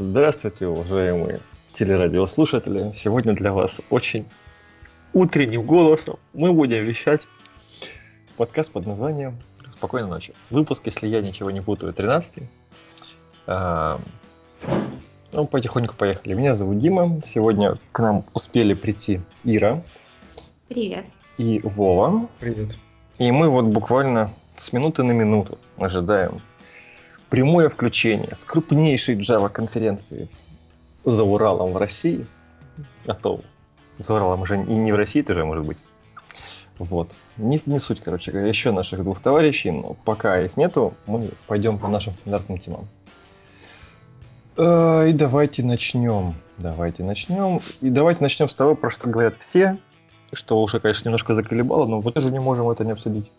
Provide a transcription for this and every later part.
Здравствуйте, уважаемые телерадиослушатели. Сегодня для вас очень утренним голосом мы будем вещать подкаст под названием «Спокойной ночи». Выпуск, если я ничего не путаю, 13 а, Ну, потихоньку поехали. Меня зовут Дима. Сегодня к нам успели прийти Ира. Привет. И Вова. Привет. И мы вот буквально с минуты на минуту ожидаем прямое включение с крупнейшей Java конференции за Уралом в России. А то за Уралом уже и не в России тоже может быть. Вот. Не, не суть, короче еще наших двух товарищей, но пока их нету, мы пойдем по нашим стандартным темам. Э, и давайте начнем. Давайте начнем. И давайте начнем с того, про что говорят все, что уже, конечно, немножко заколебало, но мы тоже не можем это не обсудить.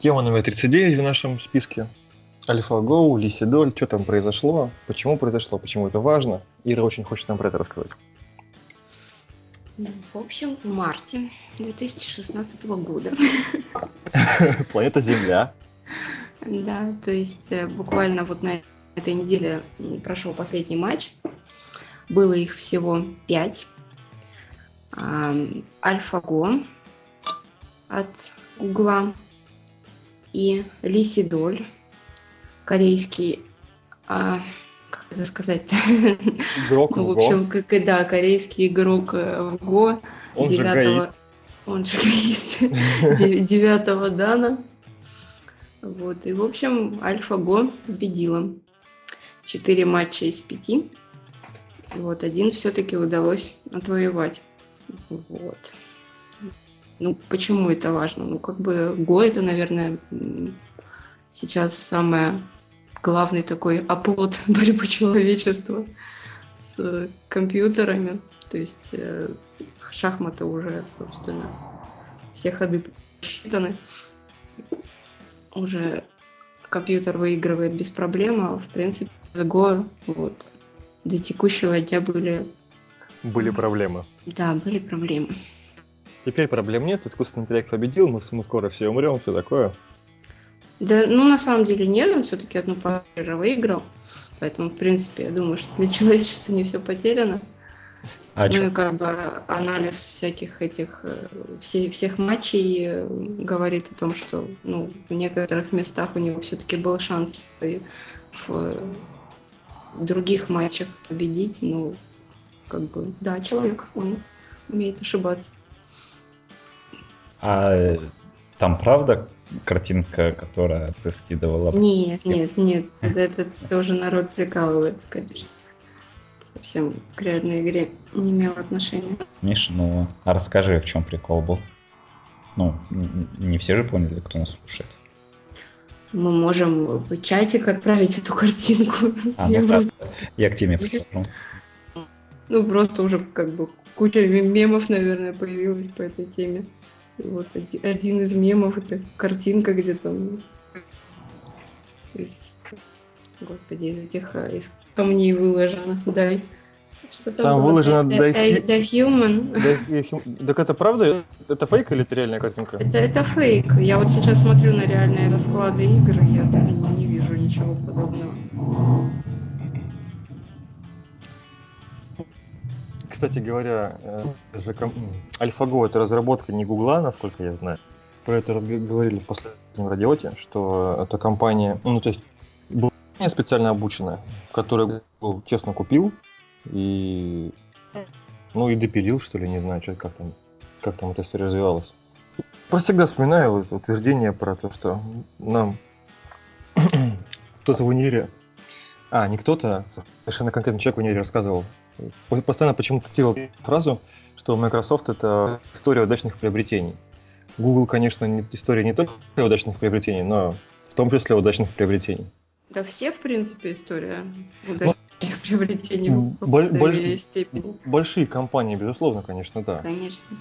Тема номер 39 в нашем списке. AlphaGo, Лисидоль, что там произошло, почему произошло, почему это важно. Ира очень хочет нам про это рассказать. В общем, в марте 2016 года. Планета Земля. Да, то есть э, буквально вот на этой неделе прошел последний матч. Было их всего пять. AlphaGo от Гугла и Лисидоль корейский, а, как это сказать? Игрок ну, в общем, как, да, корейский игрок э, в Го. Он 9, же гаист. Он же гаист. Девятого дана. Вот, и, в общем, Альфа Го победила. Четыре матча из пяти. Вот, один все-таки удалось отвоевать. Вот. Ну, почему это важно? Ну, как бы Го это, наверное, сейчас самое главный такой оплот борьбы человечества с компьютерами. То есть э, шахматы уже, собственно, все ходы посчитаны. Уже компьютер выигрывает без проблем, а в принципе за Go вот до текущего дня были... Были проблемы. Да, были проблемы. Теперь проблем нет, искусственный интеллект победил, мы, мы скоро все умрем, все такое. Да, ну на самом деле нет, он все-таки одну пару выиграл. Поэтому, в принципе, я думаю, что для человечества не все потеряно. А ну и как бы анализ всяких этих э, все, всех матчей э, говорит о том, что ну, в некоторых местах у него все-таки был шанс в других матчах победить. Ну, как бы, да, человек, он умеет ошибаться. А там правда картинка, которая ты скидывала? Нет, нет, нет. Это тоже народ прикалывается, конечно. Совсем к реальной игре не имел отношения. Смешно. А расскажи, в чем прикол был? Ну, не все же поняли, кто нас слушает. Мы можем в чатик отправить эту картинку. А, ну, я, просто... я к теме прихожу. Ну, просто уже как бы куча мемов, наверное, появилась по этой теме. Вот один из мемов это картинка где там из, господи, из этих а, из камней выложено. Дай. Что там, там выложено The, the Human. Так это правда? Это фейк или это реальная картинка? Это, это фейк. Я вот сейчас смотрю на реальные расклады игр, и я даже не вижу ничего подобного. Кстати говоря, э, же AlphaGo это разработка не Гугла, насколько я знаю. Про это говорили в последнем радиоте, что это компания, ну то есть была специально обученная, которую Google честно купил и ну и допилил, что ли, не знаю, что, как там, как там эта история развивалась. Просто всегда вспоминаю вот утверждение про то, что нам кто-то в универе, а, не кто-то, совершенно конкретный человек в универе рассказывал постоянно почему-то цитировал фразу, что Microsoft это история удачных приобретений. Google, конечно, не, история не только удачных приобретений, но в том числе удачных приобретений. Да все, в принципе, история удачных ну, приобретений в боль, боль, степени. Большие компании, безусловно, конечно, да. Конечно.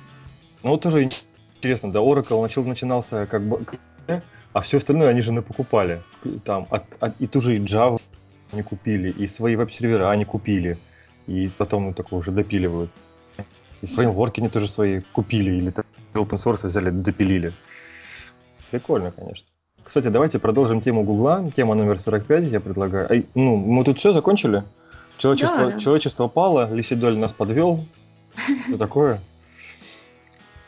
Но вот тоже интересно, да, Oracle начал, начинался как бы, а все остальное они же напокупали. Там, от, от, и ту же Java они купили, и свои веб-сервера они купили и потом ну, такое уже допиливают. И фреймворки они тоже свои купили или open source взяли, допилили. Прикольно, конечно. Кстати, давайте продолжим тему Гугла. Тема номер 45, я предлагаю. Ай, ну, мы тут все закончили? Человечество, Да, человечество пало, Лисидоль нас подвел. Что такое?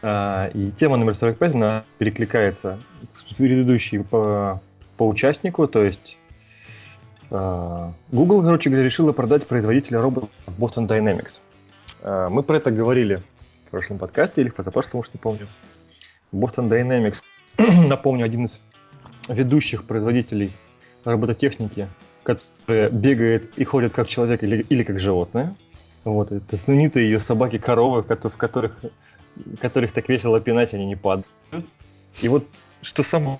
А, И тема номер 45, она перекликается с предыдущей по, по участнику, то есть Google, короче говоря, решила продать производителя роботов Boston Dynamics. А, Мы про это говорили в прошлом подкасте или в позапрошлом, уж не помню. Boston Dynamics, напомню, один из ведущих производителей робототехники, который бегает и ходит как человек или, или как животное. Вот, это знаменитые ее собаки-коровы, в которых, которых так весело пинать, они не падают. И вот что самое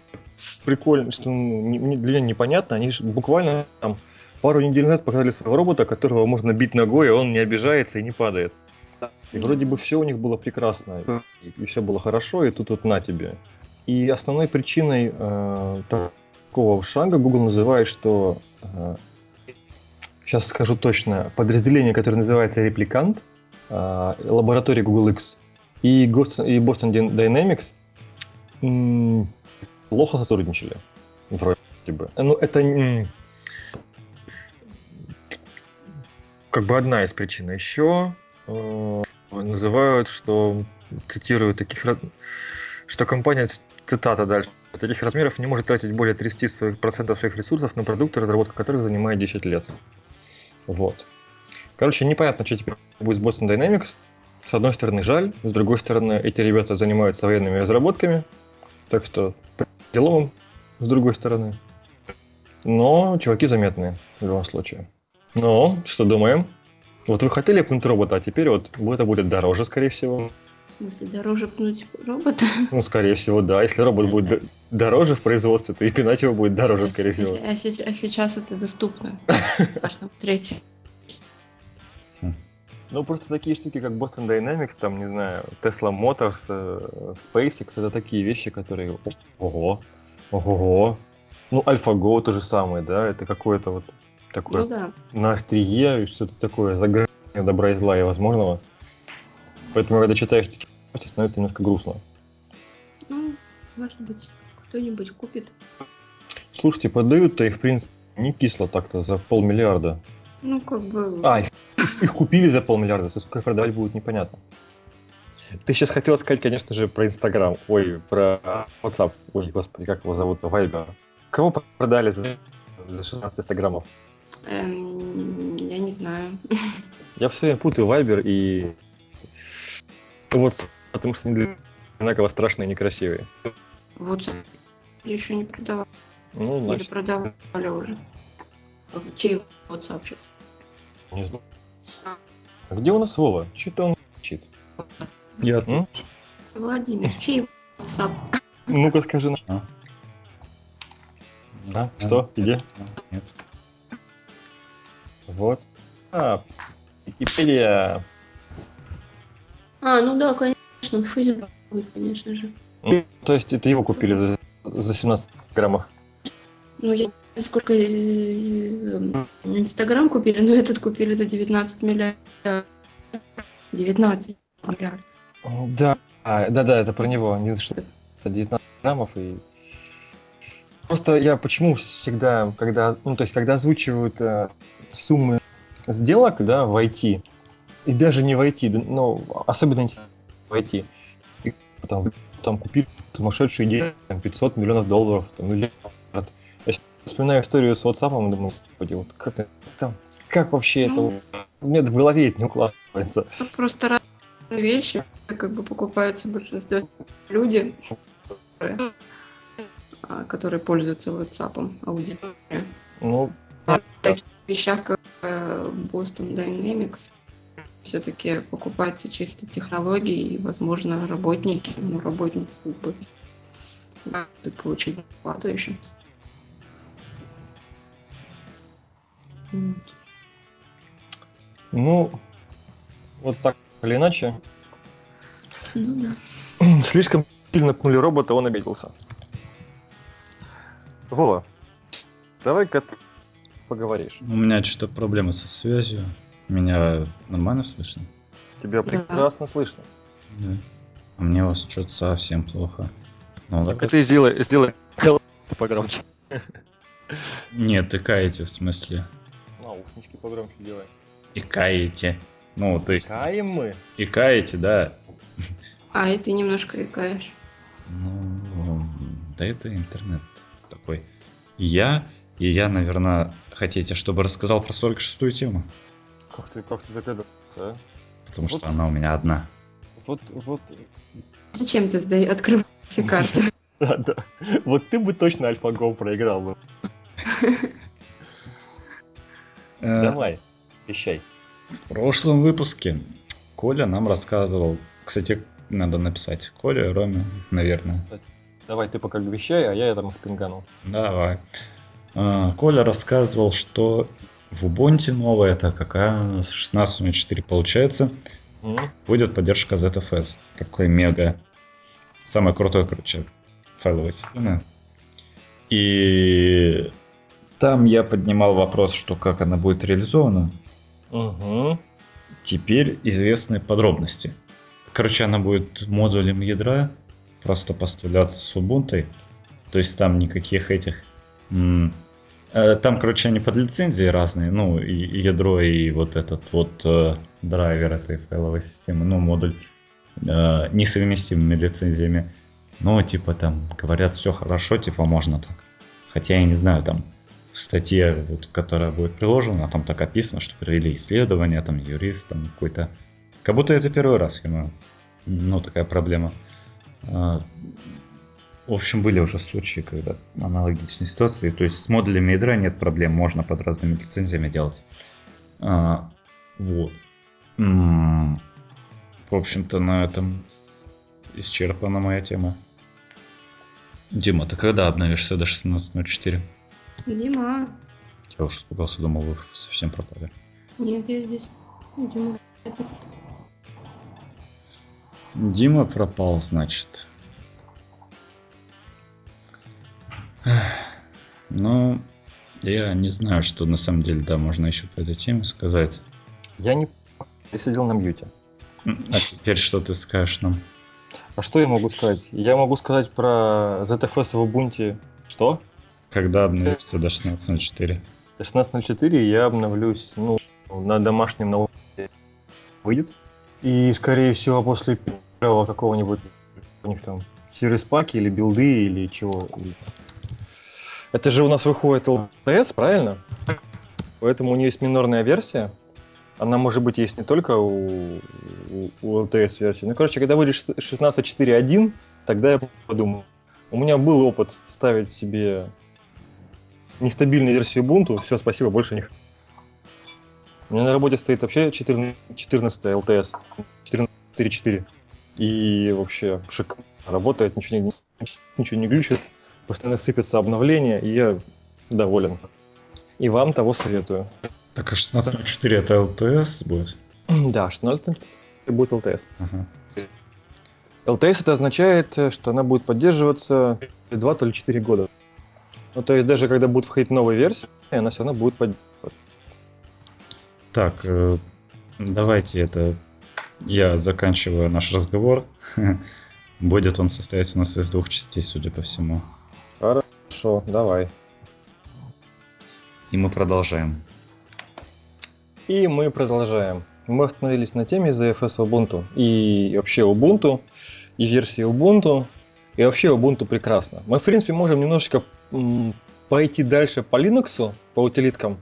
прикольное, что ну, не- для меня непонятно, они же буквально там пару недель назад показали своего робота, которого можно бить ногой, и он не обижается и не падает. И вроде бы все у них было прекрасно, и, все было хорошо, и тут вот на тебе. И основной причиной э, такого шага Google называет, что э, сейчас скажу точно, подразделение, которое называется репликант, э, лаборатория Google X и, Ghost- и Boston Dy- Dynamics м, плохо сотрудничали. Вроде бы. Ну, это как бы одна из причин. А Еще э, называют, что цитирую таких что компания, цитата дальше, таких размеров не может тратить более 30% своих, процентов своих ресурсов на продукты, разработка которых занимает 10 лет. Вот. Короче, непонятно, что теперь будет с Boston Dynamics. С одной стороны, жаль, с другой стороны, эти ребята занимаются военными разработками, так что им, с другой стороны. Но чуваки заметные в любом случае. Но, что думаем? Вот вы хотели пнуть робота, а теперь вот это будет дороже, скорее всего. В смысле, дороже пнуть робота? Ну, скорее всего, да. Если робот будет дороже в производстве, то и пинать его будет дороже, скорее А всего. се- а а сейчас это доступно. Каждому третий. Ну, просто такие штуки, как Boston Dynamics, там, не знаю, Tesla Motors, э, SpaceX, это такие вещи, которые... Ого, ого. Ну, AlphaGo то же самое, да, это какое-то вот такое Ну да. на острие, и что-то такое за гранью добра и зла и возможного. Поэтому, когда читаешь такие новости, становится немножко грустно. Ну, может быть, кто-нибудь купит. Слушайте, продают-то их, в принципе, не кисло так-то, за полмиллиарда. Ну, как бы... А, их, их купили за полмиллиарда, за сколько продавать будет непонятно. Ты сейчас хотел сказать, конечно же, про Инстаграм. Ой, про WhatsApp. Ой, господи, как его зовут? Viber. Кого продали за, за 16 инстаграмов? эм, я не знаю. Я все время путаю Viber и WhatsApp, потому что они для- одинаково страшные и некрасивые. Вот еще не продавали. Ну, Или значит, продавали уже. Чей WhatsApp сейчас? не знаю. А где у нас Вова? Что-то он чит. Я М? Владимир, чей WhatsApp? Ну-ка скажи нам. А? А, что? Где? Нет. Вот. А, Википедия. А, ну да, конечно, Facebook, конечно же. Ну, то есть это его купили за, за 17 граммов. Ну, я сколько э, Инстаграм купили, но этот купили за 19 миллиардов. 19 миллиардов. Да. А, да-да, это про него. Не за что. За 19 граммов и... Просто я почему всегда, когда, ну, то есть, когда озвучивают э, суммы сделок, да, в IT, и даже не в IT, да, но особенно интересно в IT, и там, там купили сумасшедшие деньги, там, 500 миллионов долларов, там, миллиард. Я щас вспоминаю историю с WhatsApp, и думаю, господи, вот как это, как вообще Ну. это, у меня в голове это не укладывается. Просто разные вещи, как бы покупаются большинство люди, которые, а, которые пользуются WhatsApp, аудитория. Ну, А в таких вещах, как э, Boston Dynamics, все-таки покупаются чисто технологии и, возможно, работники, ну, работники как бы будут получить оплату еще. Ну, вот так или иначе, Ну да. Слишком сильно пнули робота, он обиделся. Вова, давай-ка ты поговоришь. У меня что-то проблемы со связью. Меня нормально слышно? Тебя Да. прекрасно слышно. Да. А мне у вас что-то совсем плохо. Ну, Так ты сделай, сделай погромче. Нет, тыкаете в смысле. Наушнички погромче делай. икаете. Ну, то есть... Каем мы. Икаете, да. А, и ты немножко икаешь. Ну, да это интернет такой. Я, и я, наверное, хотите, чтобы рассказал про 46-ю тему? Как ты, как ты догадался, а? Потому Вот. что она у меня одна. Вот, вот, Зачем ты сда- открываешь все карты? да, да. Вот ты бы точно AlphaGo проиграл бы. Э, Давай, вещай. В прошлом выпуске Коля нам рассказывал, кстати, надо написать Коля Роме, наверное. Давай, ты пока вещай, а я там их пингану. Давай. А, Коля рассказывал, что в Ubuntu новая, это какая у нас 16.04 получается, М? будет поддержка ZFS. Такой мега. Самое крутое, короче, файловой системы. И там я поднимал вопрос, что как она будет реализована. Мгм. Теперь известны подробности. Короче, она будет модулем ядра просто поставляться с Ubuntu. То есть там никаких этих... м, э, Там, короче, они под лицензии разные. Ну, и, и ядро, и вот этот вот э, драйвер этой файловой системы, ну, модуль э, несовместимыми лицензиями. Но, типа, там, говорят, все хорошо, типа, можно так. Хотя я не знаю, там, в статье, вот, которая будет приложена, там так описано, что провели исследование, там, юрист, там, какой-то... Как будто это первый раз, я думаю. Ну, такая проблема. А, В общем, были уже случаи, когда аналогичные ситуации. То есть с модулями ядра нет проблем, можно под разными лицензиями делать. А, Вот. М, В общем-то, на этом исчерпана моя тема. Дима, ты когда обновишься до 16.04? Дима. Я уж испугался, думал, вы совсем пропали. Нет, я здесь. Дима. это- Дима пропал, значит. Ну, я не знаю, что на самом деле, да, можно еще по этой теме сказать. Я не... Я сидел на мьюте. А теперь что ты скажешь нам? А что я могу сказать? Я могу сказать про ZFS в Ubuntu. Что? Когда обновишься до 16.04? До 16.04 я обновлюсь, ну, на домашнем ноутбуке выйдет. И, скорее всего, после первого какого-нибудь у них там сервис паки или билды или чего. Это же у нас выходит LTS, правильно? Поэтому у нее есть минорная версия. Она, может быть, есть не только у, у, у LTS версии. Ну, короче, когда выйдет 16.4.1, тогда я подумаю. У меня был опыт ставить себе нестабильную версию Ubuntu. Все, спасибо, больше не. У меня на работе стоит вообще 14, 14 LTS. 14.4.4. И вообще шикарно работает, ничего не, ничего не глючит. Постоянно сыпятся обновления, и я доволен. И вам того советую. Так, а 16.04 это LTS будет? Да, 16 будет LTS. Ага. LTS это означает, э, что она будет поддерживаться 2 то ли 4 года. Ну, то есть даже когда будет входить новая версия, она все равно будет поддерживаться. Так, э, давайте это... Я заканчиваю наш разговор. Будет он состоять у нас из двух частей, судя по всему. Хорошо, давай. И мы продолжаем. И мы продолжаем. Мы остановились на теме ZFS Ubuntu. И вообще Ubuntu, и версии Ubuntu, и вообще Ubuntu прекрасно. Мы, в принципе, можем немножечко пойти дальше по Linux, по утилиткам.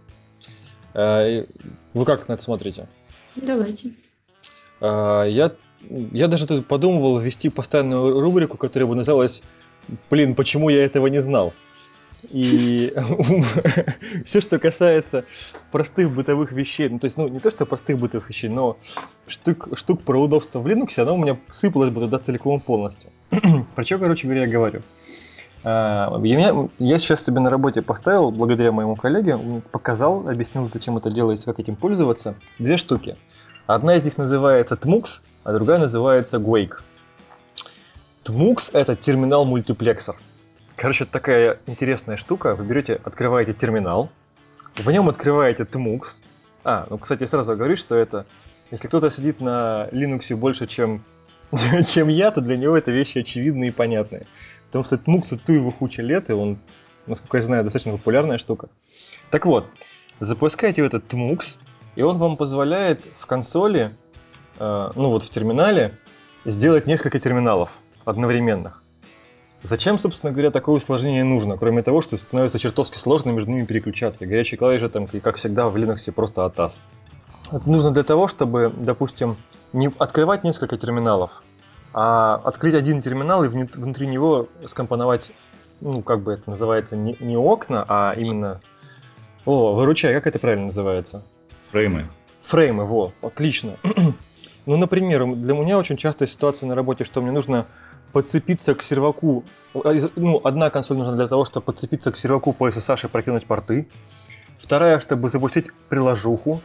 Э, Вы как на это смотрите? Давайте. А, Я, я даже тут подумывал ввести постоянную рубрику, которая бы называлась «Блин, почему я этого не знал?» И все, что касается простых бытовых вещей, ну то есть, ну не то, что простых бытовых вещей, но штук, штук про удобство в Linux, оно у меня сыпалось бы туда целиком полностью. Про что, короче говоря, я говорю. А, Я, я сейчас себе на работе поставил, благодаря моему коллеге, показал, объяснил, зачем это делается, как этим пользоваться, две штуки. Одна из них называется TMUX, а другая называется Guake. TMUX это терминал-мультиплексор. Короче, такая интересная штука. Вы берете, открываете терминал, в нем открываете TMUX. А, ну, кстати, сразу говорю, что это... Если кто-то сидит на Linux больше, чем, чем я, то для него это вещи очевидные и понятные. Потому что TMUX ту его куча лет, и он, насколько я знаю, достаточно популярная штука. Так вот, запускаете в этот TMUX, и он вам позволяет в консоли, э, ну вот в терминале, сделать несколько терминалов одновременных. Зачем, собственно говоря, такое усложнение нужно, кроме того, что становится чертовски сложно между ними переключаться. Горячие клавиши там, как всегда, в Linux просто ATAS. Это нужно для того, чтобы, допустим, не открывать несколько терминалов, а открыть один терминал и внутри него скомпоновать, ну, как бы это называется, не, не окна, а именно... О, выручай, как это правильно называется? Фреймы. Фреймы, во, отлично. ну, например, для меня очень частая ситуация на работе, что мне нужно подцепиться к серваку. Ну, одна консоль нужна для того, чтобы подцепиться к серваку по SSH и прокинуть порты. Вторая, чтобы запустить приложуху.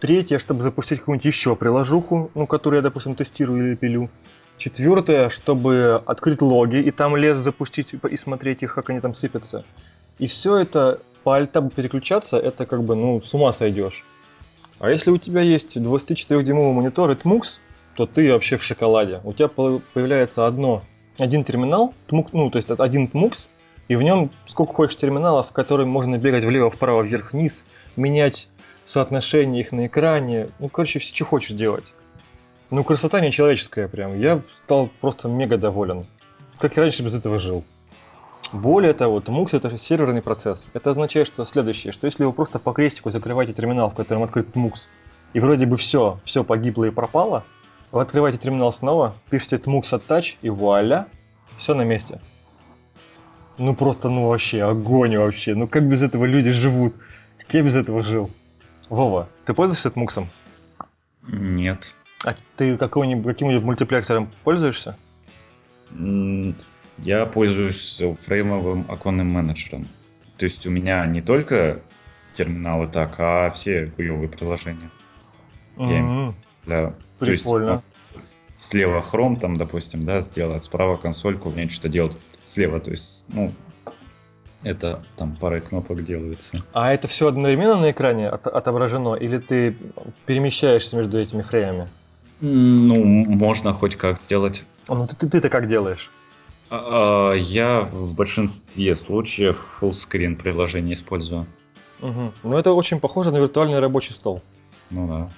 Третья, чтобы запустить какую-нибудь еще приложуху, ну, которую я, допустим, тестирую или пилю. Четвертое, чтобы открыть логи и там лес запустить и смотреть их, как они там сыпятся. И все это по альтабу переключаться, это как бы, ну, с ума сойдешь. А если у тебя есть 24-дюймовый монитор и TMUX, то ты вообще в шоколаде. У тебя появляется одно, один терминал, TMUX, ну, то есть один TMUX, и в нем сколько хочешь терминалов, в которые можно бегать влево, вправо, вверх, вниз, менять соотношение их на экране. Ну, короче, все, что хочешь делать. Ну, красота нечеловеческая прям. Я стал просто мега доволен. Как и раньше без этого жил. Более того, TMUX это же серверный процесс. Это означает, что следующее, что если вы просто по крестику закрываете терминал, в котором открыт TMUX, и вроде бы все, все погибло и пропало, вы открываете терминал снова, пишете TMUX attach и вуаля, все на месте. Ну просто, ну вообще, огонь вообще. Ну как без этого люди живут? Как я без этого жил? Вова, ты пользуешься TMUX? Нет. А ты каким-нибудь мультиплексором пользуешься? Я пользуюсь фреймовым оконным менеджером. То есть у меня не только терминалы так, а все хуевые приложения. Mm-hmm. для, Прикольно. То есть, слева Chrome, там, допустим, да, сделать, справа консольку, мне что-то делать слева. То есть, ну, это там парой кнопок делается. А это все одновременно на экране от- отображено, или ты перемещаешься между этими фреймами? Ну, можно хоть как сделать. А, ну ты, ты, ты как делаешь? А, а, я в большинстве случаев fullscreen приложение использую. Угу. Ну это очень похоже на виртуальный рабочий стол. Ну да.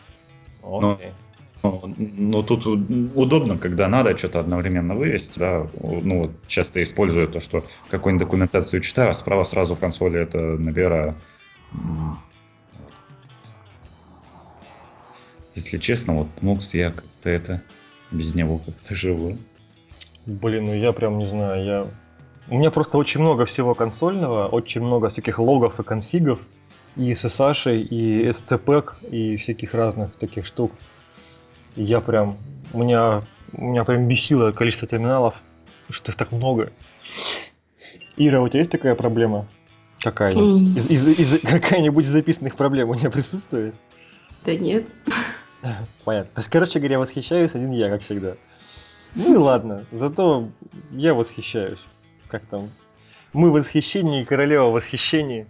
Окей. Но, но, но тут удобно, когда надо что-то одновременно вывести, да, ну вот часто использую то, что какую-нибудь документацию читаю, а справа сразу в консоли это набираю. Если честно, вот Mux я как-то это без него как-то живу. Блин, ну я прям не знаю, я... У меня просто очень много всего консольного, очень много всяких логов и конфигов, и SSH, и SCPEC, и всяких разных таких штук. И я прям... У меня, у меня прям бесило количество терминалов, что их так много. Ира, у тебя есть такая проблема? Какая-нибудь? Из, из, из, какая-нибудь из записанных проблем у меня присутствует? Да нет. Понятно. То есть, короче говоря, восхищаюсь один я, как всегда. Ну и ладно, зато я восхищаюсь. Как там? Мы в восхищении, королева в восхищении.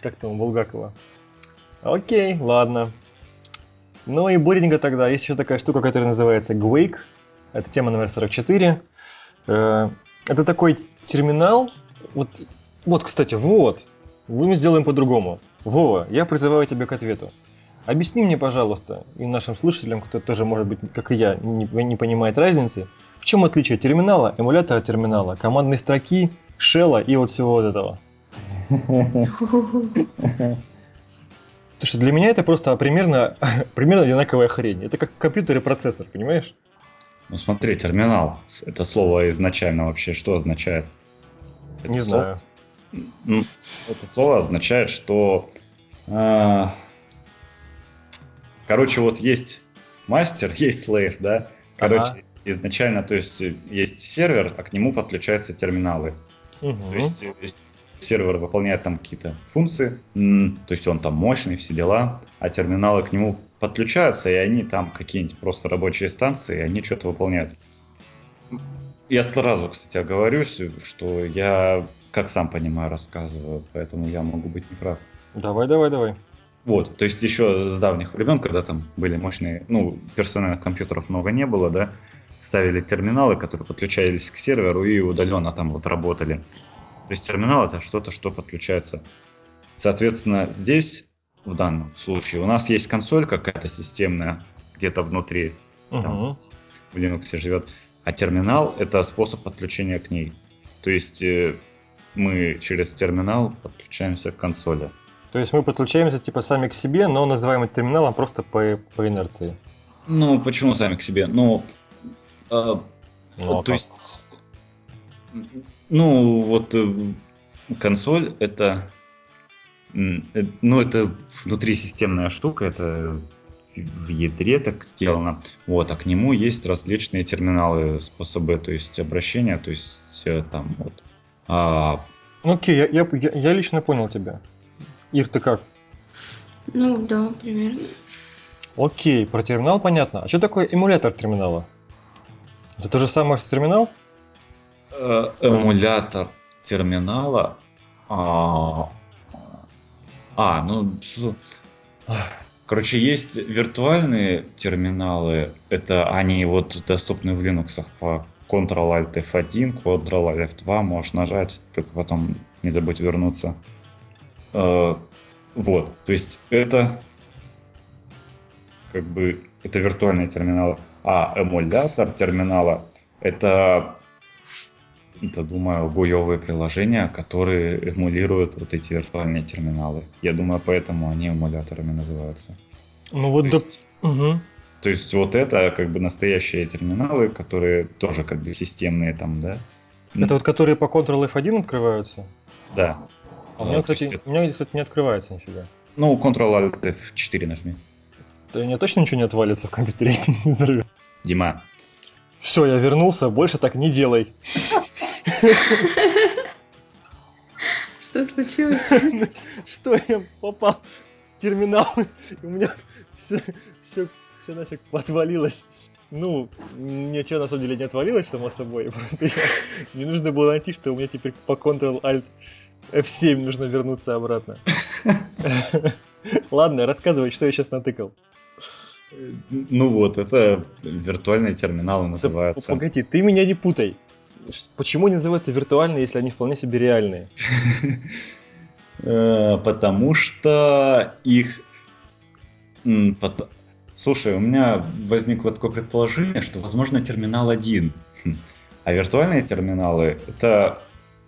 Как там у Булгакова? Окей, ладно. Ну и буринга тогда. Есть еще такая штука, которая называется Gwake. Это тема номер 44. Э, это такой терминал. Вот, вот, кстати, вот. Мы сделаем по-другому. Вова, я призываю тебя к ответу. Объясни мне, пожалуйста, и нашим слушателям, кто тоже, может быть, как и я, не, не понимает разницы, в чем отличие терминала, эмулятора терминала, командной строки, шелла и вот всего вот этого? Потому что для меня это просто примерно, примерно одинаковая хрень. Это как компьютер и процессор, понимаешь? Ну смотри, терминал. Это слово изначально вообще что означает? Это Не слово, знаю. Это слово означает, что а, Короче, вот есть мастер, есть слейв, да? Короче, ага. изначально, то есть есть сервер, а к нему подключаются терминалы. Угу. То есть сервер выполняет там какие-то функции, то есть он там мощный, все дела, а терминалы к нему подключаются, и они там какие-нибудь просто рабочие станции, и они что-то выполняют. Я сразу, кстати, оговорюсь, что я, как сам понимаю, рассказываю, поэтому я могу быть неправ. Давай, давай, давай. Вот, то есть еще с давних времен, когда там были мощные, ну, персональных компьютеров много не было, да, ставили терминалы, которые подключались к серверу и удаленно там вот работали. То есть терминал это что-то, что подключается. Соответственно, здесь в данном случае. У нас есть консоль какая-то системная, где-то внутри, там, Мгм. в Linux живет, а терминал это способ подключения к ней. То есть э, мы через терминал подключаемся к консоли. То есть мы подключаемся типа сами к себе, но называем это терминалом просто по, по инерции. Ну, почему сами к себе? Ну, э, Ну, а то как? есть, ну, вот э, консоль это, э, ну, это внутрисистемная штука, это в ядре так сделано. Вот, а к нему есть различные терминалы, способы, то есть обращения, то есть э, там вот. А, Ну, Окей, я, я- я лично понял тебя. Ир, ты как? Ну, да, примерно. Окей, про терминал понятно. А что такое эмулятор терминала? Это то же самое, что терминал? э, эмулятор терминала. А, а, ну, короче, есть виртуальные терминалы. Это они вот доступны в Linux по Ctrl-Alt F1, Ctrl-Alt F2 можешь нажать, только потом не забудь вернуться. Э, Вот, то есть это как бы это виртуальные терминалы, а эмулятор терминала это это, думаю, гуевые приложения, которые эмулируют вот эти виртуальные терминалы. Я думаю, поэтому они эмуляторами называются. Ну вот То да. есть, Мгм. то есть вот это как бы настоящие терминалы, которые тоже как бы системные там, да? Это вот которые по Ctrl F1 открываются? Да. А у меня, кстати, есть у меня, кстати, не открывается нифига. Ну, Ctrl-Alt F4 нажми. То у меня точно ничего не отвалится в компьютере и не взорвет. Дима, Все, я вернулся, больше так не делай. Что случилось? Что я попал в терминал, и у меня все, все, все нафиг отвалилось. Ну, ничего на самом деле не отвалилось, само собой. Просто я- мне нужно было найти, что у меня теперь по Ctrl-Alt F7 нужно вернуться обратно. Ладно, рассказывай, что я сейчас натыкал. ну вот, это виртуальные терминалы Да называются. Погоди, ты меня не путай. Почему они называются виртуальные, если они вполне себе реальные? Э, Потому что их... Слушай, у меня возникло такое предположение, что, возможно, терминал один. Хм. А виртуальные терминалы это...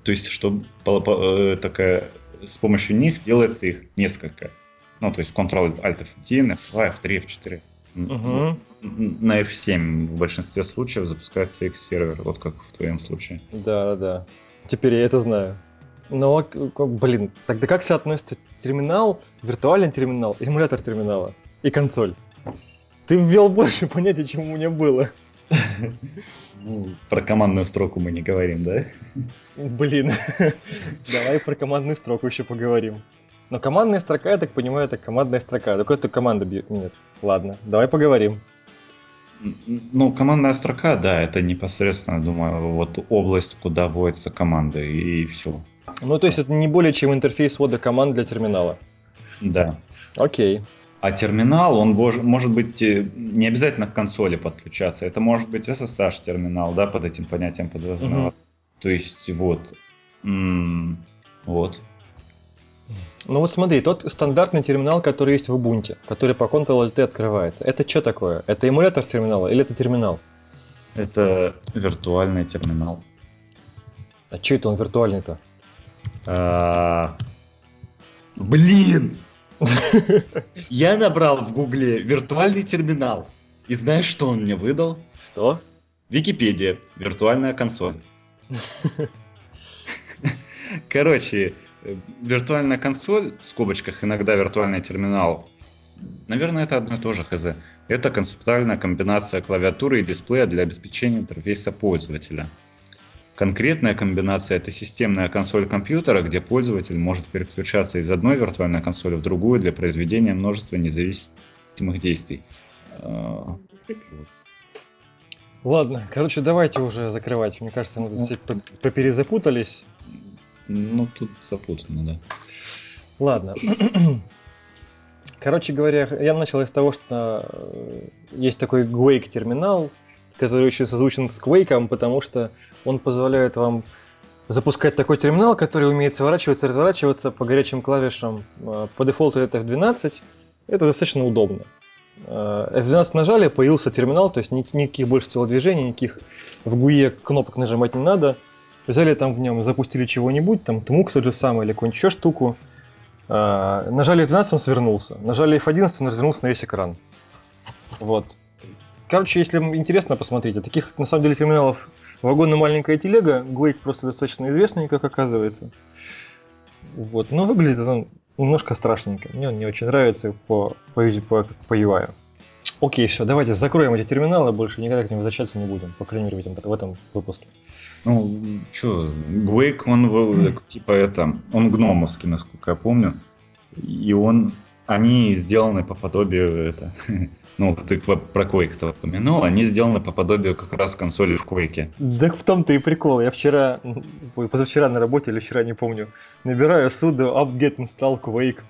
То есть, что э, такая... С помощью них делается их несколько. Ну, то есть Ctrl-Alt F1, F2, F3, F4. М, Мгм. вот. М, На F7 в большинстве случаев запускается X-сервер, вот как в твоем случае. Да, да. Теперь я это знаю. Но, блин, тогда как соотносится терминал, виртуальный терминал, эмулятор терминала и консоль? Ты ввел больше понятий, чем у меня было. Ну, Про командную строку мы не говорим, да? Блин, давай про командную строку еще поговорим. Но командная строка, я так понимаю, это командная строка. Только это команда бьет. Нет, ладно, давай поговорим. Ну, командная строка, да, это непосредственно, думаю, вот область, куда вводятся команды, и все. Ну, то есть это не более чем интерфейс ввода команд для терминала. Да. Окей. А терминал, он бож- может быть э, не обязательно к консоли подключаться. Это может быть SSH терминал, да, под этим понятием подразумеваться. То есть вот. М, Вот. Ну вот смотри, тот стандартный терминал, который есть в Ubuntu, который по Ctrl-Alt открывается, это что такое? Это эмулятор терминала или это терминал? Это виртуальный терминал. А что это он виртуальный-то? А, Блин! Я набрал в гугле виртуальный терминал. И знаешь, что он мне выдал? Что? Википедия. Виртуальная консоль. Короче, э, виртуальная консоль, в скобочках иногда виртуальный терминал, наверное, это одно и то же, хз. Это концептуальная комбинация клавиатуры и дисплея для обеспечения интерфейса пользователя. Конкретная комбинация – это системная консоль компьютера, где пользователь может переключаться из одной виртуальной консоли в другую для произведения множества независимых действий. А, Ладно, короче, давайте уже закрывать. Мне кажется, мы тут п- поперезапутались. Ну, тут запутано, да. Ладно. Короче говоря, я начал из того, что э, есть такой Quake терминал, который еще созвучен с Quake, потому что он позволяет вам запускать такой терминал, который умеет сворачиваться, разворачиваться по горячим клавишам. Э, по дефолту это F12. Это достаточно удобно. Э, F12 нажали, появился терминал, то есть никаких больше телодвижений, никаких в GUI кнопок нажимать не надо. Взяли там в нем, запустили чего-нибудь, там Tmux тот же самый или какую-нибудь еще штуку. Э, нажали F12, он свернулся. Нажали F11, он развернулся на весь экран. Вот. Короче, если интересно, посмотрите. Таких, на самом деле, терминалов вагон и маленькая телега. Глейк просто достаточно известный, как оказывается. Вот. Но выглядит он немножко страшненько. Мне он не очень нравится по, по, по, по UI. Окей, все, давайте закроем эти терминалы, больше никогда к ним возвращаться не будем, по крайней мере, в этом, в этом выпуске. Ну, что, Гвейк, он типа это, он гномовский, насколько я помню, и он, они сделаны по подобию это, ну, ты про Quake-то упомянул, они сделаны по подобию как раз консоли в Quake. Так в том-то и прикол. Я вчера, позавчера на работе или вчера, не помню, набираю sudo apt-get install Quake.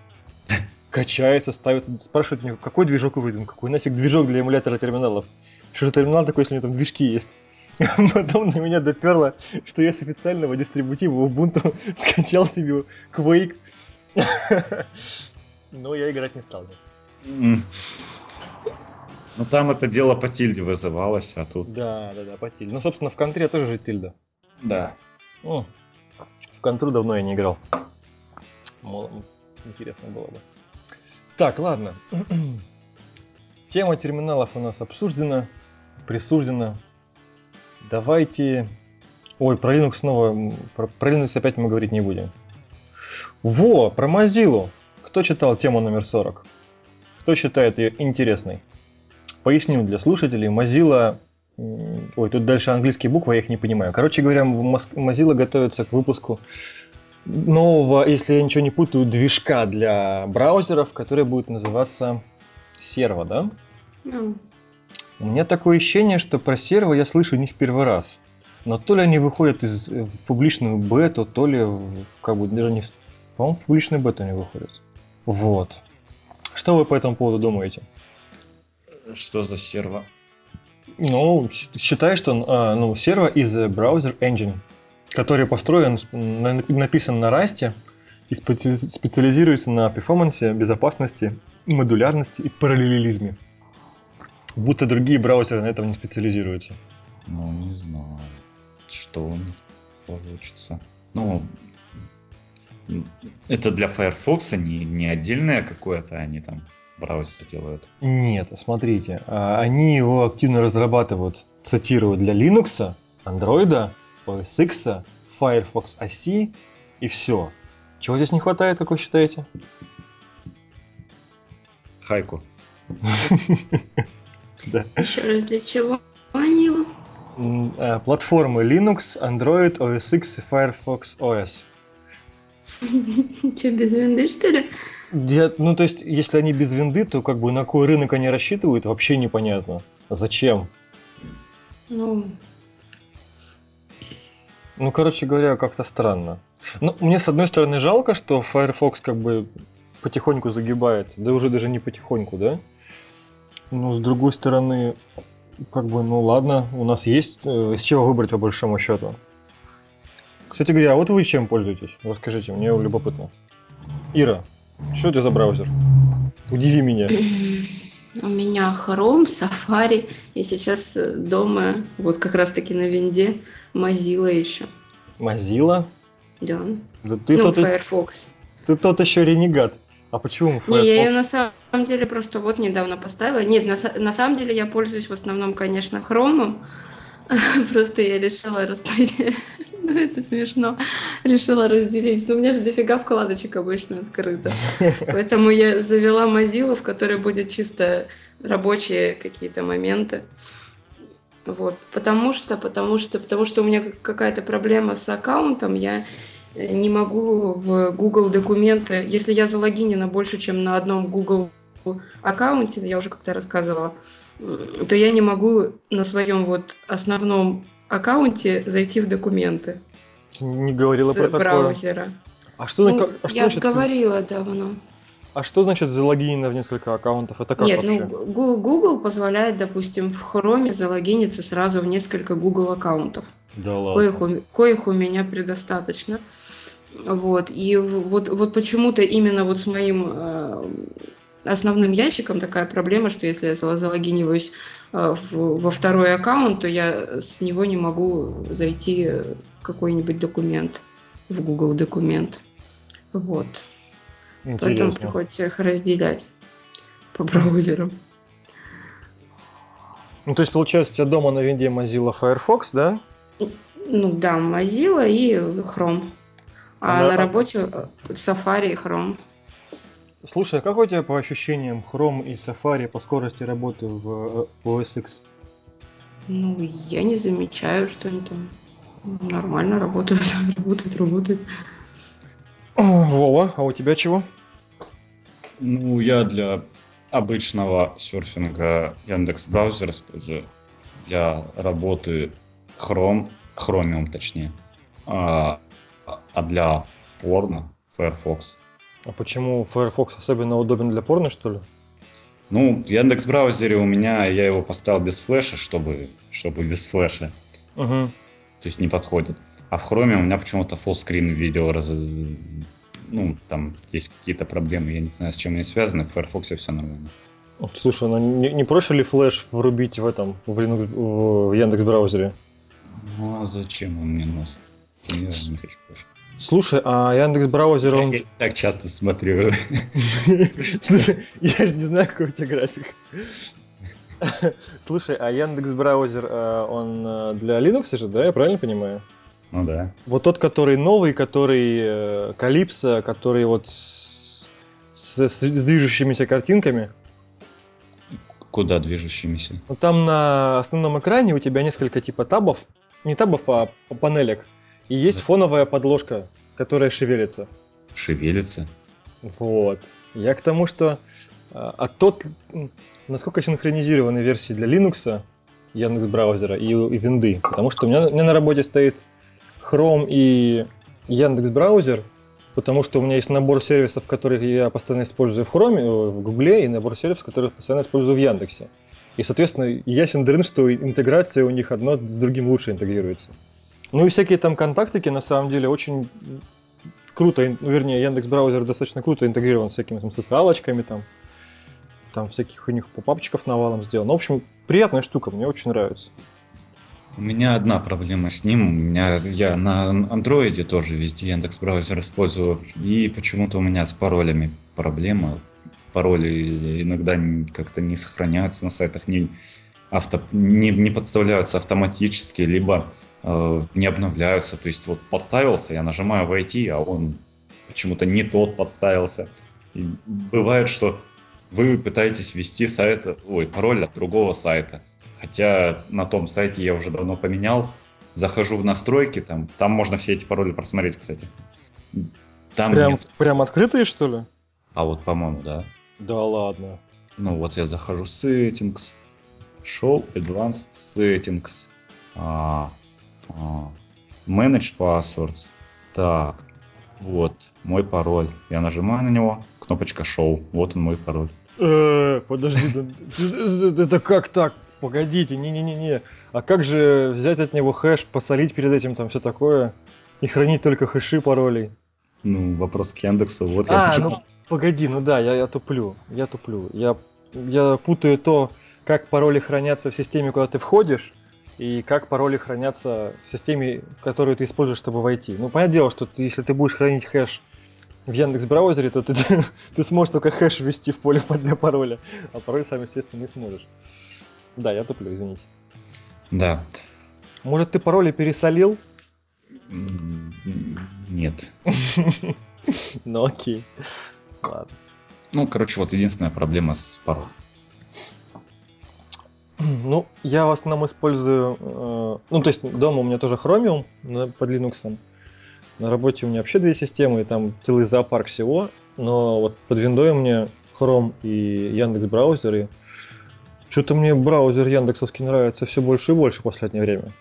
Качается, ставится, спрашивает меня, какой движок вы какой нафиг движок для эмулятора терминалов. Что же терминал такой, если у него там движки есть? Потом на меня доперло, что я с официального дистрибутива Ubuntu скачал себе Quake. Но я играть не стал. Ну там это дело по тильде вызывалось, а тут... Да, да, да, по тильде. Ну, собственно, в контре тоже же тильда. Да. О, в контру давно я не играл. Мол, интересно было бы. Так, ладно. Тема терминалов у нас обсуждена, присуждена. Давайте... Ой, про Linux снова... Про, про Linux опять мы говорить не будем. Во, про Mozilla. Кто читал тему номер 40? Кто считает ее интересной? Поясним для слушателей. Mozilla... Ой, тут дальше английские буквы, я их не понимаю. Короче говоря, Mozilla готовится к выпуску нового, если я ничего не путаю, движка для браузеров, который будет называться Servo, да? Mm. У меня такое ощущение, что про Servo я слышу не в первый раз. Но то ли они выходят из, в публичную бету, то ли как бы даже не в... По-моему, в публичную бету они выходят. Вот. Что вы по этому поводу думаете? Что за серво? Ну, считай, что а, ну, серво из браузер engine, который построен, написан на Rust и специализируется на перформансе, безопасности, модулярности и параллелизме. Будто другие браузеры на этом не специализируются. Ну, не знаю, что у них получится. Ну, это для Firefox не, не отдельное какое-то, они там браузер делают? Нет, смотрите, а, они его активно разрабатывают, цитирую, для Linux, Android, OS X, Firefox OS и все. Чего здесь не хватает, как вы считаете? Хайку. Да. Еще раз, для чего они его? А, платформы Linux, Android, OS X и Firefox OS. Че, без винды, что ли? Ну, то есть, если они без винды, то как бы на какой рынок они рассчитывают, вообще непонятно. Зачем? Ну... Ну, короче говоря, как-то странно. Ну, мне, с одной стороны, жалко, что Firefox как бы потихоньку загибает. Да уже даже не потихоньку, да? Но, с другой стороны, как бы, ну ладно, у нас есть э, из чего выбрать по большому счету. Кстати говоря, а вот вы чем пользуетесь? Расскажите, мне любопытно. Ира, что это за браузер? Удиви меня. У меня Chrome, Safari, и сейчас э, дома, вот как раз таки на винде, Mozilla еще. Mozilla? Да. да ты ну, тот, Firefox. Ты тот еще ренегат. А почему Firefox? Не, я ее на самом деле просто вот недавно поставила. Нет, на, на самом деле я пользуюсь в основном, конечно, Chrome. Просто я решила распределить. Ну, это смешно. Решила разделить. Но у меня же дофига вкладочек обычно открыто. Поэтому я завела Mozilla, в которой будет чисто рабочие какие-то моменты. Вот. Потому что, потому что, потому что у меня какая-то проблема с аккаунтом, я не могу в Google документы, если я залогинена больше, чем на одном Google аккаунте, я уже как-то рассказывала, то я не могу на своем вот основном аккаунте зайти в документы. Ты не говорила с про браузера. такое. А что, ну, а что я значит, говорила давно. А что значит залогинено в несколько аккаунтов? Это как Нет, вообще? ну Google позволяет, допустим, в Chrome залогиниться сразу в несколько Google аккаунтов. Да ладно. Коих у, коих у меня предостаточно. Вот. И вот, вот почему-то именно вот с моим э, основным ящиком такая проблема, что если я залогиниваюсь э, во второй аккаунт, то я с него не могу зайти какой-нибудь документ в Google документ. Вот. Интересно. Поэтому приходится их разделять по браузерам. Ну, то есть, получается, у тебя дома на винде Mozilla Firefox, да? Ну да, Mozilla и Chrome. А, а на, на работе Safari и Chrome. Слушай, а как у тебя по ощущениям Chrome и Safari по скорости работы в OS X? Ну, я не замечаю, что они там нормально работают, работают, работают. Вова, а у тебя чего? Ну, я для обычного серфинга Яндекс браузер использую. Для работы Chrome, Chromium точнее. А, а для порно Firefox. А почему Firefox особенно удобен для порно, что ли? Ну, в Яндекс браузере у меня я его поставил без флеша, чтобы, чтобы без флеша. Угу. То есть не подходит. А в Chrome у меня почему-то fullscreen видео раз... ну, там есть какие-то проблемы, я не знаю, с чем они связаны, в Firefox все нормально. Слушай, ну не, не проще ли флеш врубить в этом, в, Linux, в Яндекс браузере? Ну а зачем он мне нужен? Я не хочу флеш. Слушай, а Яндекс браузер он... Я так часто смотрю. Слушай, я же не знаю, какой у тебя график. Слушай, а Яндекс браузер, э, он э, для Linux же, да, я правильно понимаю? Ну да. Вот тот, который новый, который Калипсо, который вот с, с, с движущимися картинками. Куда движущимися? Там на основном экране у тебя несколько типа табов, не табов, а панелек. И есть да. фоновая подложка, которая шевелится. Шевелится? Вот. Я к тому, что а, а тот, насколько синхронизированы версии для Linux, Яндекс браузера и, и винды, потому что у меня, у меня на работе стоит Chrome и Яндекс браузер, потому что у меня есть набор сервисов, которые я постоянно использую в Chrome, э, в Google, и набор сервисов, которые я постоянно использую в Яндексе. И, соответственно, ясен дрын, что интеграция у них одно с другим лучше интегрируется. Ну и всякие там контактики, на самом деле, очень круто, вернее, Яндекс браузер достаточно круто интегрирован с всякими там социалочками, там, там всяких у них попапчиков навалом сделан. Ну, в общем, приятная штука, мне очень нравится. У меня одна проблема с ним. У меня, я на андроиде тоже везде Яндекс браузер использую. И почему-то у меня с паролями проблема. Пароли иногда как-то не сохраняются на сайтах, не, авто, не, не подставляются автоматически, либо не обновляются. То есть вот подставился, я нажимаю войти, а он почему-то не тот подставился. И бывает, что вы пытаетесь ввести сайт, ой, пароль от другого сайта. Хотя на том сайте я уже давно поменял. Захожу в настройки, там, там можно все эти пароли просмотреть, кстати. Там прям, нет... прям открытые, что ли? А вот, по-моему, да. Да ладно. Ну вот я захожу в Settings, Show Advanced Settings, а, а, Manage Passwords. Так, вот мой пароль. Я нажимаю на него, кнопочка Show. Вот он мой пароль. Э, подожди, это как так? Погодите, не-не-не-не. А как же взять от него хэш, посолить перед этим там все такое и хранить только хэши паролей? Ну, вопрос к Яндексу. Вот а, я ну погоди, ну да, я, я туплю, я туплю. Я, я путаю то, как пароли хранятся в системе, куда ты входишь, и как пароли хранятся в системе, которую ты используешь, чтобы войти. Ну, понятное дело, что ты, если ты будешь хранить хэш в Яндекс браузере, то ты, ты сможешь только хэш ввести в поле для пароля, а пароль сам, естественно, не сможешь. Да, я туплю, извините. Да. Может, ты пароли пересолил? Нет. Ну окей. Ладно. Ну, короче, вот единственная проблема с паролем. Ну, я в основном использую... Э, ну, то есть дома у меня тоже Chromium под Linux. На работе у меня вообще две системы, и там целый зоопарк всего. Но вот под виндой у меня Chrome и Яндекс браузеры. Что-то мне браузер Яндексовский нравится все больше и больше в последнее время.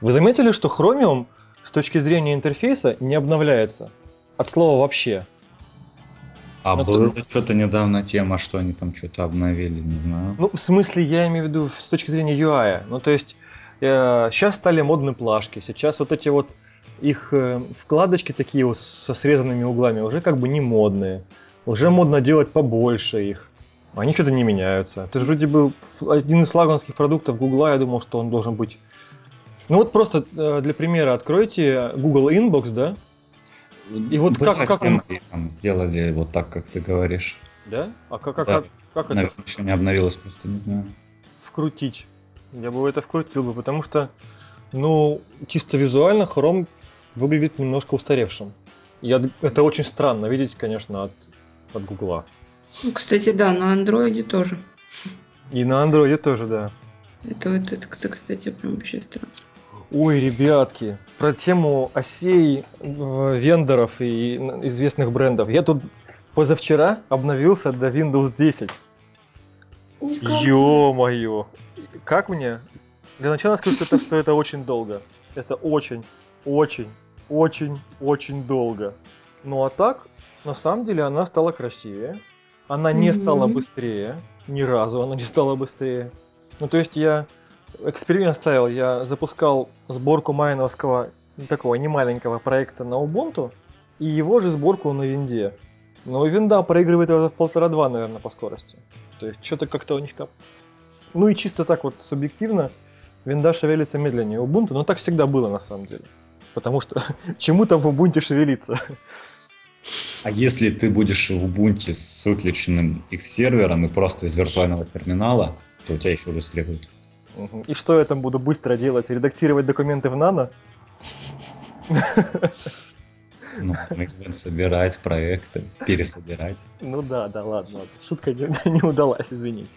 Вы заметили, что Chromium с точки зрения интерфейса не обновляется? От слова вообще. А ну, была тут... что-то недавно тема, что они там что-то обновили, не знаю. Ну, в смысле, я имею в виду с точки зрения UI. Ну, то есть, Сейчас стали модны плашки. Сейчас вот эти вот их э, вкладочки такие вот со срезанными углами уже как бы не модные. Уже модно делать побольше их. Они что-то не меняются. Это же вроде бы один из флагманских продуктов Гугла, я думал, что он должен быть... Ну вот просто э, для примера откройте Google Inbox, да? И вот как, как он... Там сделали вот так, как ты говоришь. Да? А как, как, да. как, как это? Наверное, еще не обновилось, просто не знаю. Вкрутить. Я бы это вкрутил бы, потому что, ну, чисто визуально Chrome выглядит немножко устаревшим. Я, это очень странно видеть, конечно, от, от Гугла. Ну, кстати, да, на андроиде тоже. И на андроиде тоже, да. Это, это, это, это кстати, прям вообще странно. Ой, ребятки, про тему осей, э, вендоров и известных брендов. Я тут позавчера обновился до Windows 10. Ё-моё! Как мне? Для начала скажу, что это, что это очень долго. Это очень, очень, очень, очень долго. Ну а так, на самом деле, она стала красивее. Она не mm-hmm. стала быстрее. Ни разу она не стала быстрее. Ну, то есть я эксперимент ставил, я запускал сборку майновского, такого не маленького проекта на Ubuntu, и его же сборку на винде. Но винда проигрывает его в полтора-два, наверное, по скорости. То есть что-то как-то у них там... Ну и чисто так вот субъективно, винда шевелится медленнее Ubuntu, но так всегда было на самом деле. Потому что чему там в Ubuntu шевелиться? А если ты будешь в Ubuntu с выключенным X-сервером и просто из виртуального терминала, то у тебя еще быстрее будет. И что я там буду быстро делать? Редактировать документы в нано? Ну, собирать проекты, пересобирать. Ну да, да, ладно, ладно. Шутка не, не удалась, извините.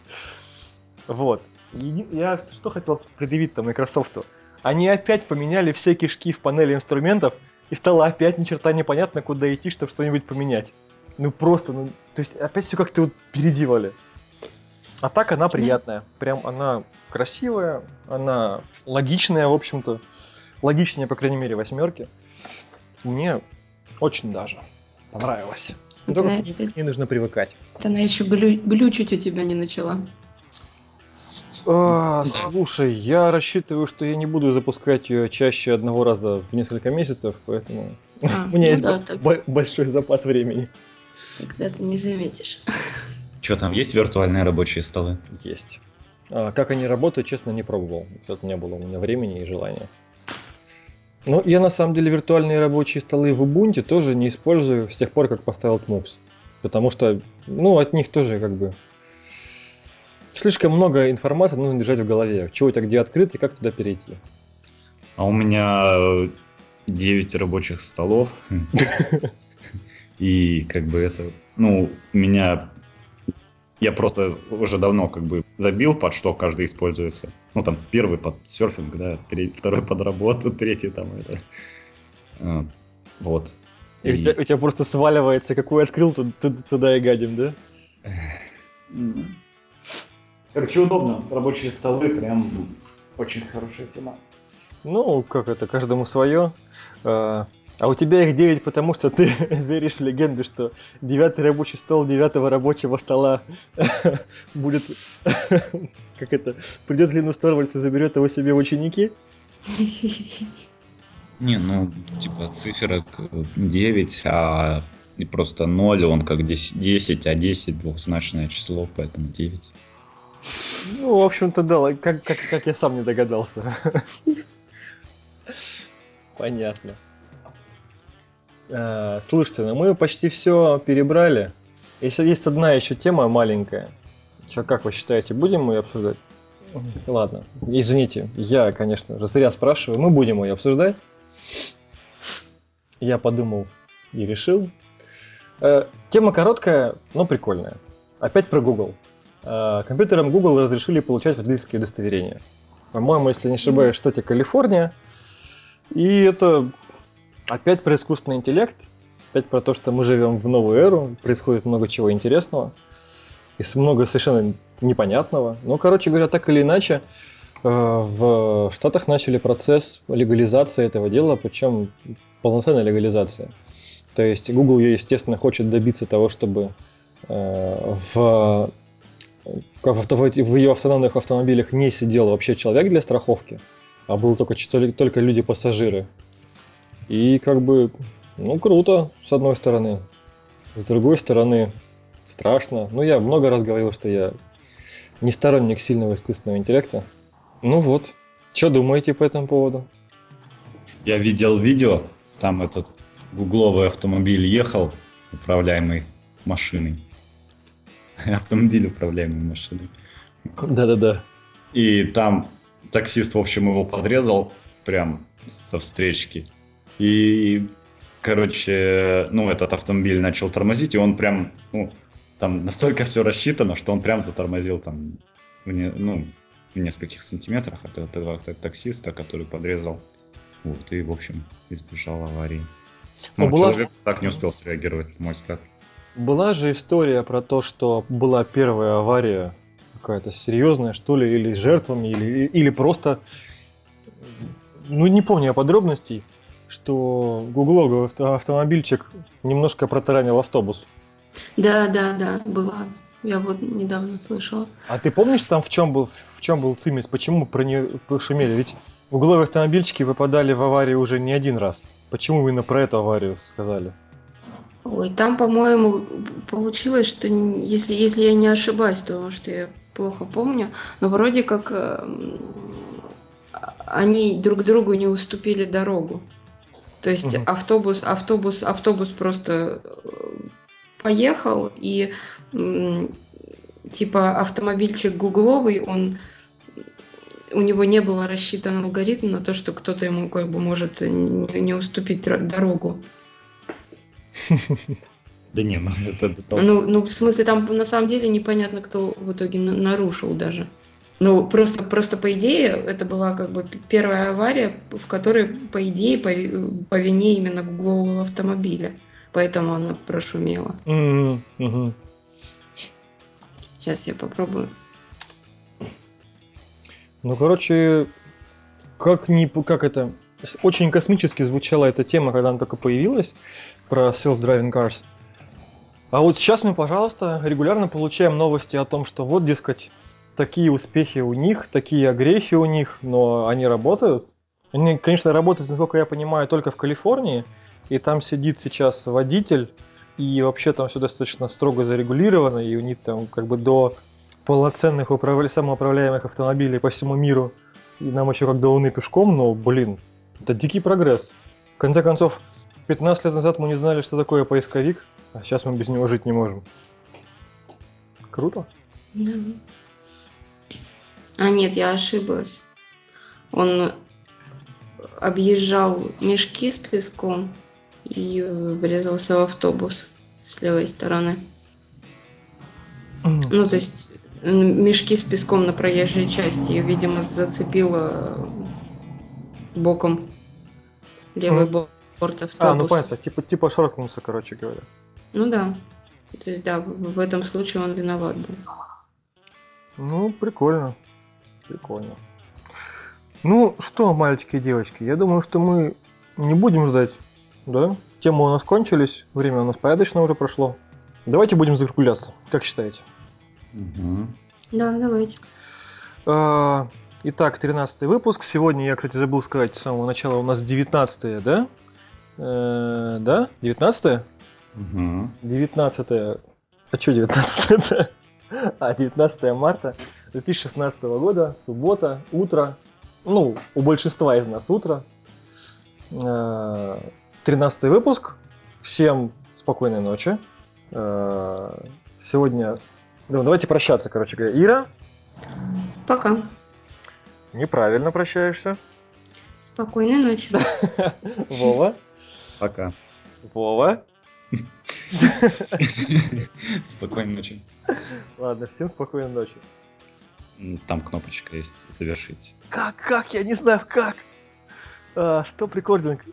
Вот. И я что хотел предъявить-то Microsoft? Они опять поменяли все кишки в панели инструментов, и стало опять ни черта непонятно, куда идти, чтобы что-нибудь поменять. Ну просто, ну, то есть опять все как-то вот переделали. А так она приятная. Прям она красивая, она логичная, в общем-то. Логичнее, по крайней мере, восьмерки. Мне очень даже понравилось. Но только не нужно привыкать. Она еще глю- глючить у тебя не начала. А, слушай, я рассчитываю, что я не буду запускать ее чаще одного раза в несколько месяцев, поэтому а, у меня ну есть да, б- большой запас времени. Тогда ты не заметишь. Что там, есть виртуальные рабочие столы? Есть. А, как они работают, честно, не пробовал. Это не было у меня времени и желания. Ну, я на самом деле виртуальные рабочие столы в Ubuntu тоже не использую с тех пор, как поставил Tmux. Потому что, ну, от них тоже как бы слишком много информации нужно держать в голове. Чего это где открыть и как туда перейти. А у меня 9 рабочих столов. И как бы это, ну, меня я просто уже давно как бы забил, под что каждый используется. Ну, там, первый под серфинг, да, третий, второй под работу, третий там это. А, вот. И, и... У, тебя, у тебя просто сваливается, какой открыл, туда, туда и гадим, да? Короче, удобно. Рабочие столы прям очень хорошая тема. Ну, как это, каждому свое. А, у тебя их 9, потому что ты веришь в легенду, что девятый рабочий стол девятого рабочего стола будет, как это, придет Линус Торвальдс и заберет его себе в ученики? Не, ну, типа циферок 9, а не просто 0, он как 10, 10, а 10 двухзначное число, поэтому 9. Ну, в общем-то, да, как, как, как я сам не догадался. Понятно. А, слушайте, ну мы почти все перебрали. Если есть одна еще тема маленькая, что, как вы считаете, будем мы ее обсуждать? Ладно, извините, я, конечно же, зря спрашиваю, мы будем ее обсуждать. Я подумал и решил. Э, тема короткая, но прикольная. Опять про Google. Э, компьютерам Google разрешили получать водительские удостоверения. По-моему, если не ошибаюсь, в штате Калифорния. И это Опять про искусственный интеллект, опять про то, что мы живем в новую эру, происходит много чего интересного, и много совершенно непонятного. Но, короче говоря, так или иначе, э, в Штатах начали процесс легализации этого дела, причем полноценная легализация. То есть Google, естественно, хочет добиться того, чтобы э, в, в ее автономных автомобилях не сидел вообще человек для страховки, а было только, только люди-пассажиры. И как бы, ну, круто, с одной стороны. С другой стороны, страшно. Ну, я много раз говорил, что я не сторонник сильного искусственного интеллекта. Ну вот, что думаете по этому поводу? Я видел видео, там этот гугловый автомобиль ехал, управляемый машиной. Автомобиль, управляемый машиной. Да-да-да. И там таксист, в общем, его подрезал прям со встречки. И, короче, ну, этот автомобиль начал тормозить, и он прям, ну, там настолько все рассчитано, что он прям затормозил там, в не, ну, в нескольких сантиметрах от этого таксиста, который подрезал. Вот, и, в общем, избежал аварии. Ну, была... человек так не успел среагировать, на мой взгляд. Была же история про то, что была первая авария какая-то серьезная, что ли, или с жертвами, или, или просто, ну не помню подробностей, что гугловый автомобильчик немножко протаранил автобус. Да, да, да, была. Я вот недавно слышала. А ты помнишь там в чем был в чем был цимис? Почему про нее пошумели? Ведь угловые автомобильчики выпадали в аварии уже не один раз. Почему именно про эту аварию сказали? Ой, там, по-моему, получилось, что если, если я не ошибаюсь, то что я плохо помню, но вроде как э, они друг другу не уступили дорогу. То есть угу. автобус, автобус, автобус просто э, поехал и типа автомобильчик гугловый, он у него не было рассчитан алгоритм на то, что кто-то ему как бы может не, не уступить дорогу. Да не, ну это... Ну, ну, в смысле, там на самом деле непонятно, кто в итоге нарушил даже. Ну, просто, просто по идее, это была как бы первая авария, в которой, по идее, по, по вине именно гуглового автомобиля. Поэтому она прошумела. Mm-hmm. Сейчас я попробую. Ну, короче, как не, как это, очень космически звучала эта тема, когда она только появилась про self-driving cars. А вот сейчас мы, пожалуйста, регулярно получаем новости о том, что вот, дескать, такие успехи у них, такие огрехи у них, но они работают. Они, конечно, работают, насколько я понимаю, только в Калифорнии, и там сидит сейчас водитель, и вообще там все достаточно строго зарегулировано, и у них там как бы до полноценных управля... самоуправляемых автомобилей по всему миру, и нам еще как до Луны пешком, но, блин, это дикий прогресс. В конце концов, 15 лет назад мы не знали, что такое поисковик, а сейчас мы без него жить не можем. Круто? Да. А нет, я ошиблась. Он объезжал мешки с песком и врезался в автобус с левой стороны. Ну, то есть мешки с песком на проезжей части, видимо, зацепило боком левый бок борт автобус. А, ну понятно, типа, типа шаркнулся, короче говоря. Ну да. То есть, да, в этом случае он виноват был. Ну, прикольно. Прикольно. Ну что, мальчики и девочки, я думаю, что мы не будем ждать, да? Темы у нас кончились, время у нас порядочно уже прошло. Давайте будем закругляться, как считаете? Угу. Да, давайте. А, итак, 13 выпуск. Сегодня я, кстати, забыл сказать с самого начала, у нас 19 да? Э, да? 19 Угу. 19 А что 19 А, 19 марта 2016 года, суббота, утро. Ну, у большинства из нас утро. 13 э, выпуск. Всем спокойной ночи. Э, сегодня... Ну, давайте прощаться, короче говоря. Ира? Пока. Неправильно прощаешься. Спокойной ночи. Вова? Пока. Вова? Спокойной ночи. Ладно, всем спокойной ночи. Там кнопочка есть завершить. Как, как? Я не знаю как. А, стоп рекординг.